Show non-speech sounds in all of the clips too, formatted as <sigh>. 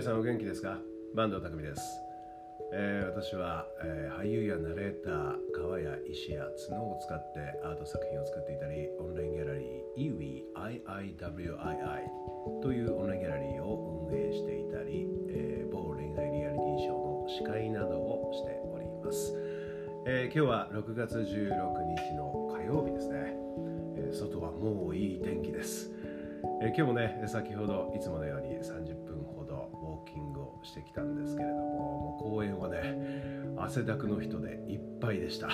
皆さんお元気ですか？坂東匠です、えー私は、えー俳優やナレーター川や石や角を使ってアート作品を作っていたりオンラインギャラリー EWIIWII というオンラインギャラリーを運営していたり、えー某恋愛リアリティショーの司会などをしております、え今日は6月16日の火曜日ですね、え外はもういい天気です。え今日もね先ほどいつものように30分してきたんですけれどももう公園はね汗だくの人でいっぱいでした。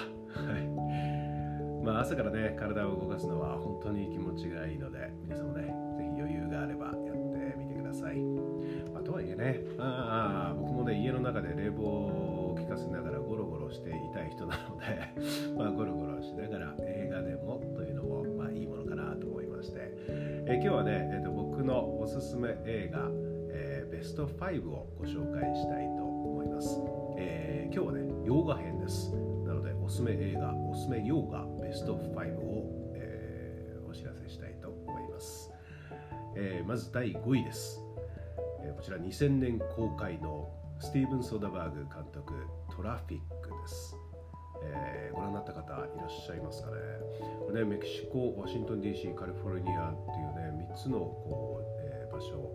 まあ朝からね体を動かすのは本当に気持ちがいいので皆さんもねぜひ余裕があればやってみてください、まあ、とはいえねあ僕もね家の中で冷房を効かせながらゴロゴロしていたい人なので <laughs> まあゴロゴロしながら映画でもというのもまあいいものかなと思いまして。え今日はね、えーと僕のおすすめ映画、スト5をご紹介したいと思います、えー今日はね洋画編です。なのでおすすめ映画おすすめ洋画ベスト5を、えーお知らせしたいと思います、えーまず第5位です、えこちら2000年公開のスティーブン・ソダバーグ監督トラフィックです。えーご覧になった方いらっしゃいますかね。これねメキシコワシントン DC カリフォルニアっていうね3つのこう、えー場所、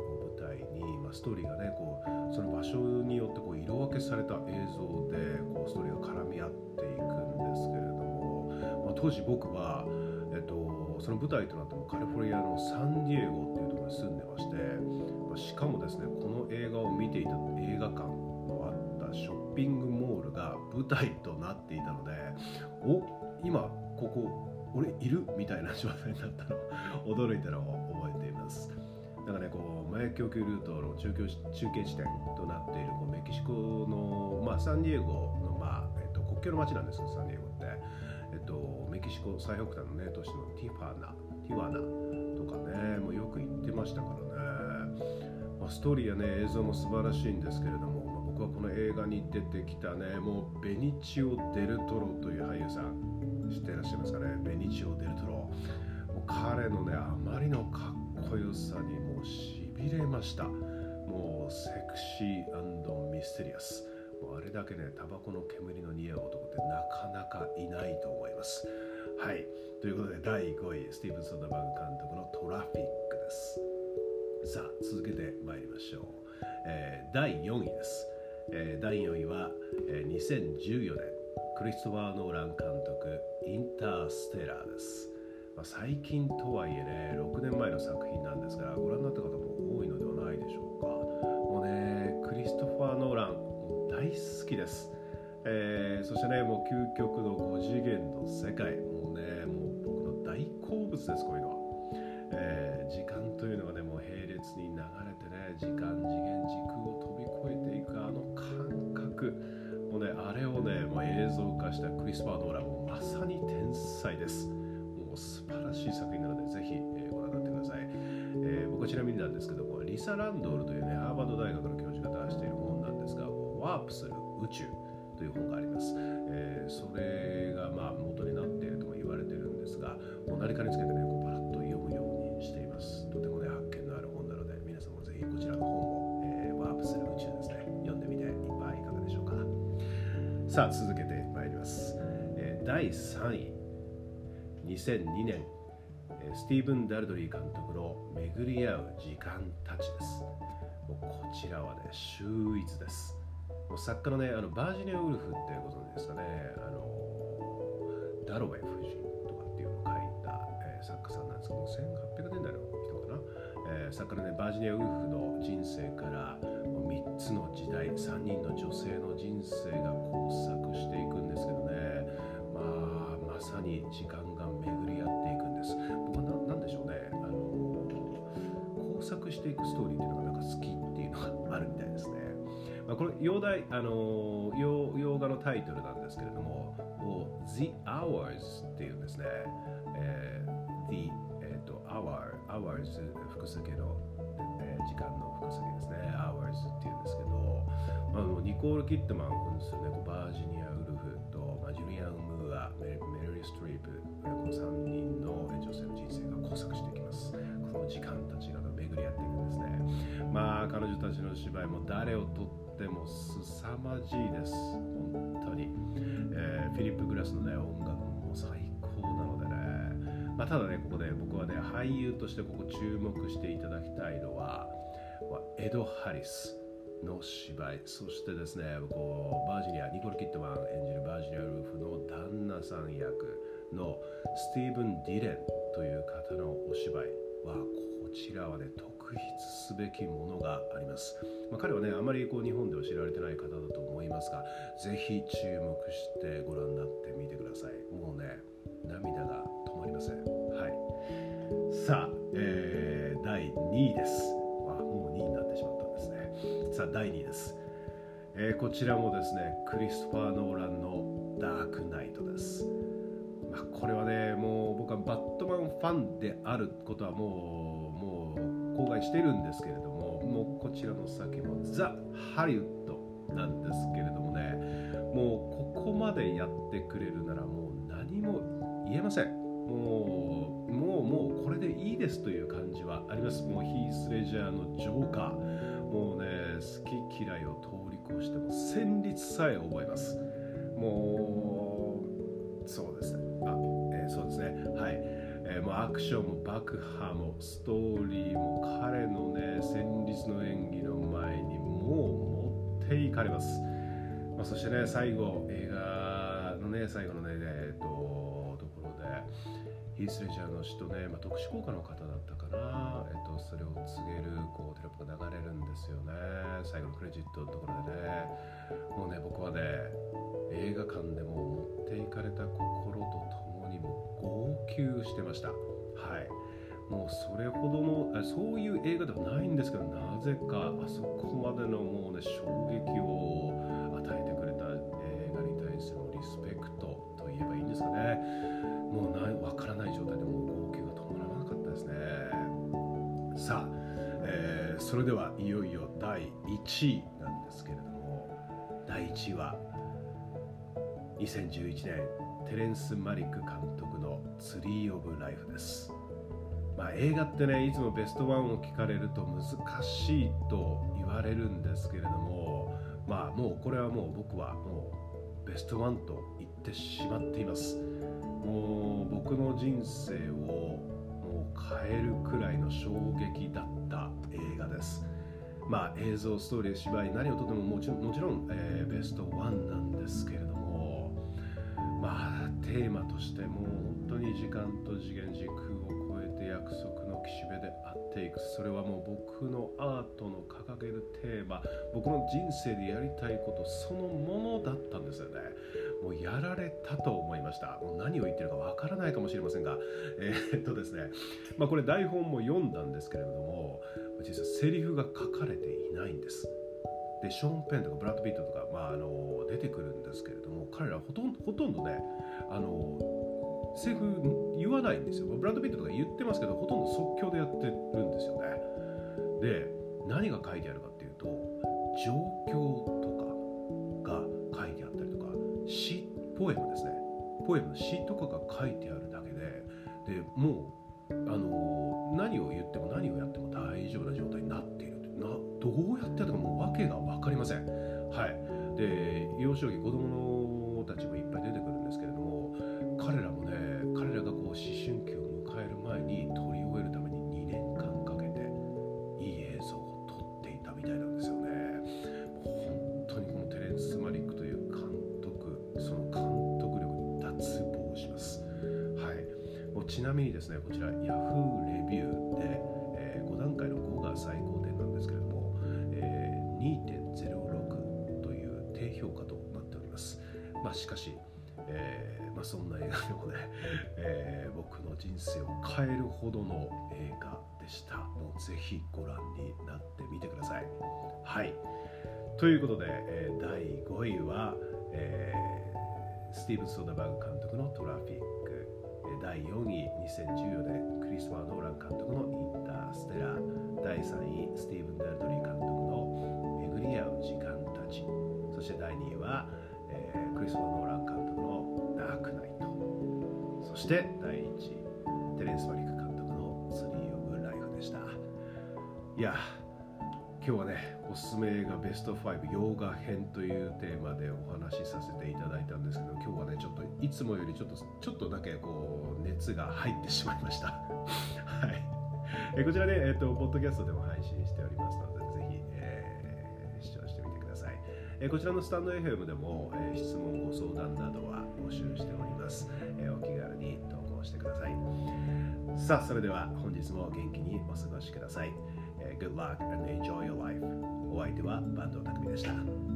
ストーリーがねこうその場所によってこう色分けされた映像でこうストーリーが絡み合っていくんですけれども、まあ、当時僕は、えっと、その舞台となったのはカリフォルニアのサンディエゴっていうところに住んでまして、まあしかもですねこの映画を見ていた映画館のあったショッピングモールが舞台となっていたのでお今ここ俺いる？みたいな状態になったの驚いたのを覚えています。だからねこう麻薬供給ルートの中継中継地点となっているこうメキシコの、まあ、サンディエゴの、まあえっと、国境の町なんですよサンディエゴって、えっと、メキシコ最北端のね都市のティファナティワナとかねもうよく行ってましたからね、まあ、ストーリーやね映像も素晴らしいんですけれども、まあ、僕はこの映画に出てきたねもうベニチオ・デルトロという俳優さん知ってらっしゃいますかね。ベニチオ・デルトロ。彼のねあまりのかっこよさにもうしびれました。もうセクシーミステリアス。もうあれだけねタバコの煙の似合う男ってなかなかいないと思います。はい。ということで第5位スティーブン・ソーダバーグ監督のトラフィックです。さあ続けてまいりましょう、えー第4位です、えー第4位は、えー2014年クリストファー・ノーラン監督インターステラーです、まあ、最近とはいえね6年前の作品なんですがご覧になった方も多いのではないでしょうか。もうねクリストファー・ノーラン大好きです。えーそしてねもう究極の5次元の世界。もうねもう僕の大好物ですこういうのは。えー時間というのがねもう並列に流れてね時間次元時空を飛び越えていくあの感覚。もうねあれをねもう映像化したクリスパー・ノーランもまさに天才です。もう素晴らしい作品なのでぜひ、えーご覧になってください、えー僕はちなみになんですけどもリサ・ランドールというねハーバード大学の教授が出している本なんですがワープする宇宙という本があります、えーそれがまあ元になっているとも言われてるんですがもう何かにつけてねこうパラッと読むようにしています。とてもね発見のある本なので皆さんもぜひこちらの本を、えーワープする宇宙ですね読んでみてはいかがでしょうか。さあ続けてまいります、えー第3位。2002年スティーブン・ダルドリー監督の「巡り合う時間たち」です。こちらはね秀逸です。もう作家のねあのバージニア・ウルフってご存知ですかね。あのダロウェイ夫人とかっていうのを書いた、えー作家さんなんですけども1800年代の人かな、えー作家のねバージニア・ウルフの人生から3つの時代3人の女性の人生が交錯していくんですけどね。に時間が巡り合っていくんです。僕はななんでしょうね。あの交錯していくストーリーっていうのがなんか好きっていうのがあるみたいですね、まあ、これ洋題あの洋洋画のタイトルなんですけれども The Hours っていうんですね、えー The、えー、と Hour Hours 複数形の、えー時間の複数形ですね。Hours っていうんですけど、あ、のニコール・キットマン扮するね。バージニア・ウルフと、まあ、ジュリアン・ムーアメメリー・ストリープこの3人の女性の人生が交錯していきます。この時間たちが巡り合っていくんですね。まあ彼女たちの芝居も誰をとっても凄まじいです。本当に、えー、フィリップ・グラスのね音楽も最高なのでね、まあ、ただねここで僕はね俳優としてここ注目していただきたいのはエド・ハリス。の芝居。そしてですねこうバージニアニコル・キットマン演じるバージニア・ルーフの旦那さん役のスティーブン・ディレンという方のお芝居はこちらはね特筆すべきものがあります、まあ、彼はねあまりこう日本では知られてない方だと思いますがぜひ注目してご覧になってみてください。もうね涙が止まりません。はい。さあ、えー、第2位です。さあ第2です、えー、こちらもですねクリストファー・ノーランのダークナイトです、まあ、これはねもう僕はバットマンファンであることはもうもう公開してるんですけれどももうこちらの先もザ・ハリウッドなんですけれどもねもうここまでやってくれるならもう何も言えません。もうもうもうこれでいいですという感じはあります。もうヒース・レジャーのジョーカー。もうね好き嫌いを通り越しても旋律さえ覚えます。もうそうですね。あ、えー、そうですね。はい、えー、もうアクションも爆破もストーリーも彼のね旋律の演技の前にもう持っていかれます、まあ、そしてね最後映画のね最後のねえっとところでヒース・レジャーの人ね、まあ、特殊効果の方だったかな、えっと、それを告げるこうテロップが流れるんですよね。最後のクレジットのところでね。もうね僕はね映画館でも持っていかれた心とともにも号泣してました。はい。もうそれほどのそういう映画ではないんですけどなぜかあそこまでのもうね衝撃を与えてくれた映画に対するリスペクトと言えばいいんですかね。それではいよいよ第1位なんですけれども第1位は2011年テレンス・マリック監督の「ツリー・オブ・ライフ」です。まあ、映画ってねいつもベストワンを聞かれると難しいと言われるんですけれどもまあもうこれはもう僕はもうベストワンと言ってしまっています。もう僕の人生をもう変えるくらいの衝撃だった画です。まあ映像ストーリー芝居何をとってももちろんもちろん、えー、ベストワンなんですけれどもまあテーマとしてもう本当に時間と次元軸を超約束の岸辺であっていく。それはもう僕のアートの掲げるテーマ。僕の人生でやりたいことそのものだったんですよね。もうやられたと思いました。もう何を言ってるかわからないかもしれませんが。えー、っとですね。まあこれ台本も読んだんですけれども実はセリフが書かれていないんです。でショーン・ペンとかブラッド・ピットとか、まあ、あの出てくるんですけれども彼らほとんどほとんどねあのセリフ言わないんですよ。ブラッド・ピットとか言ってますけどほとんど即興でやってるんですよね。で何が書いてあるかっていうと状況とかが書いてあったりとか詩ポエムですね。ポエムの詩とかが書いてあるだけででもうあの何を言っても何をやっても大丈夫な状態になっているなどうやってやったかもう訳が分かりません。はい。で幼少期子供のなみにですねこちら Yahoo レビューで、えー、5段階の5が最高点なんですけれども、えー、2.06という低評価となっております。まあしかしえー、まあ、そんな映画でもね、えー、僕の人生を変えるほどの映画でした。もうぜひご覧になってみてください。はい。ということで、えー、第5位は、えスティーブン・ソーダバーグ監督の「トラフィック」第4位2014年クリストファー・ノーラン監督の「インターステラー」第3位スティーブン・ダルドリー監督の「めぐりあう時間たち」そして第2位は、えー、クリストファー・ノーラン監督の「ダークナイトそして第1位テレンス・マリック監督の「ツリー・オブ・ライフ」でした。いや今日はねおすすめがベスト5洋画編というテーマでお話しさせていただいたんですけど今日はねちょっといつもよりちょっとちょっとだけこう熱が入ってしまいました。はい。えこちらね、えっ、ー、とポッドキャストでも配信しておりますのでぜひ、えー、視聴してみてください、えこちらのスタンド FM でも、え質問ご相談などは募集しております、えお気軽に投稿してください。さあそれでは本日も元気にお過ごしください。Good luck and enjoy your life お相手はバンド匠でした